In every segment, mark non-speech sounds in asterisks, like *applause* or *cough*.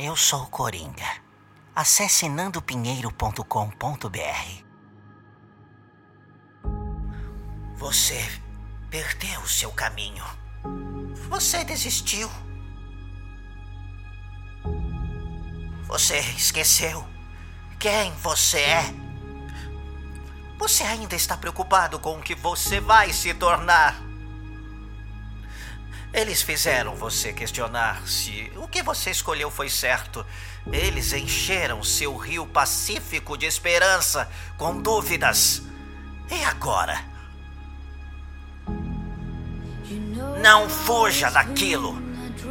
Eu sou o Coringa. Acesse nandopinheiro.com.br. Você perdeu seu caminho. Você desistiu. Você esqueceu quem você é. Você ainda está preocupado com o que você vai se tornar. Eles fizeram você questionar se o que você escolheu foi certo. Eles encheram seu rio pacífico de esperança com dúvidas. E agora? Não fuja daquilo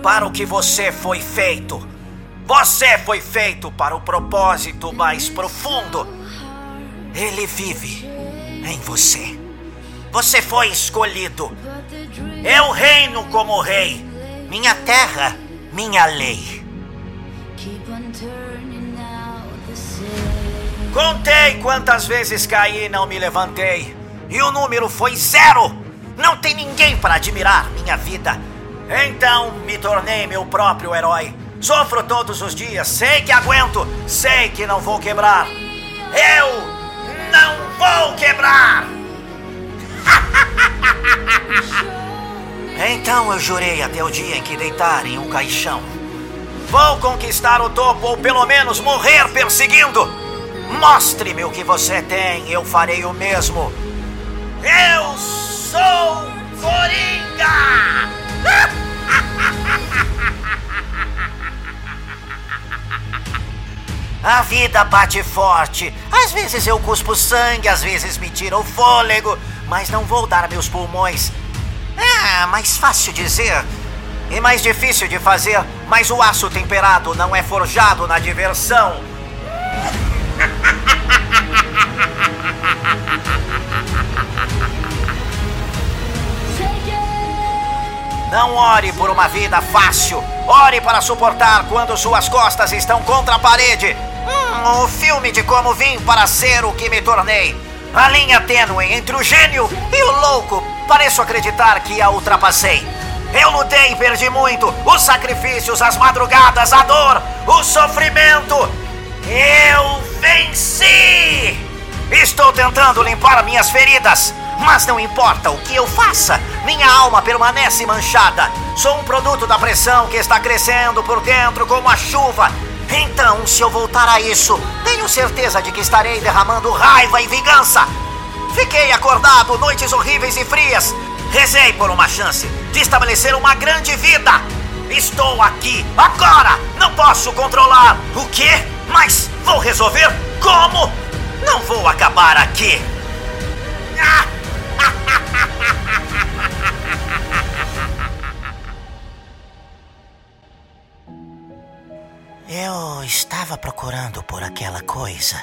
para o que você foi feito. Você foi feito para o propósito mais profundo. Ele vive em você. Você foi escolhido. Eu reino como rei. Minha terra, minha lei. Contei quantas vezes caí e não me levantei. E o número foi zero. Não tem ninguém para admirar minha vida. Então me tornei meu próprio herói. Sofro todos os dias, sei que aguento, sei que não vou quebrar. Eu não vou quebrar! Então eu jurei até o dia em que deitar em um caixão. Vou conquistar o topo ou pelo menos morrer perseguindo. Mostre-me o que você tem, eu farei o mesmo. Eu sou Coringa! *laughs* A vida bate forte. Às vezes eu cuspo sangue, às vezes me tira o fôlego, mas não vou dar meus pulmões. É mais fácil dizer e mais difícil de fazer, mas o aço temperado não é forjado na diversão. Não ore por uma vida fácil. Ore para suportar quando suas costas estão contra a parede. Hum, o filme de como vim para ser o que me tornei. A linha tênue entre o gênio e o louco. Pareço acreditar que a ultrapassei. Eu lutei e perdi muito. Os sacrifícios, as madrugadas, a dor, o sofrimento. Eu venci! Estou tentando limpar minhas feridas. Mas não importa o que eu faça, minha alma permanece manchada. Sou um produto da pressão que está crescendo por dentro como a chuva. Então, se eu voltar a isso, tenho certeza de que estarei derramando raiva e vingança. Fiquei acordado noites horríveis e frias. Rezei por uma chance de estabelecer uma grande vida. Estou aqui, agora! Não posso controlar. O quê? Mas vou resolver? Como? Não vou acabar aqui. *laughs* Eu estava procurando por aquela coisa.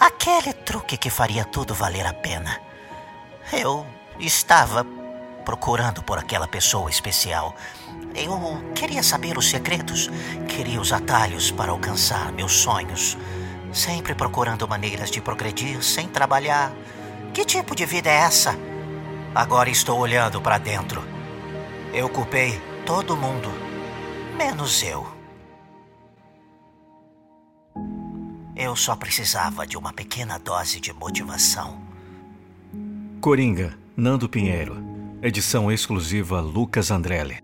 Aquele truque que faria tudo valer a pena. Eu estava procurando por aquela pessoa especial. Eu queria saber os segredos, queria os atalhos para alcançar meus sonhos. Sempre procurando maneiras de progredir sem trabalhar. Que tipo de vida é essa? Agora estou olhando para dentro. Eu culpei todo mundo, menos eu. Eu só precisava de uma pequena dose de motivação. Coringa, Nando Pinheiro. Edição exclusiva Lucas Andrelli.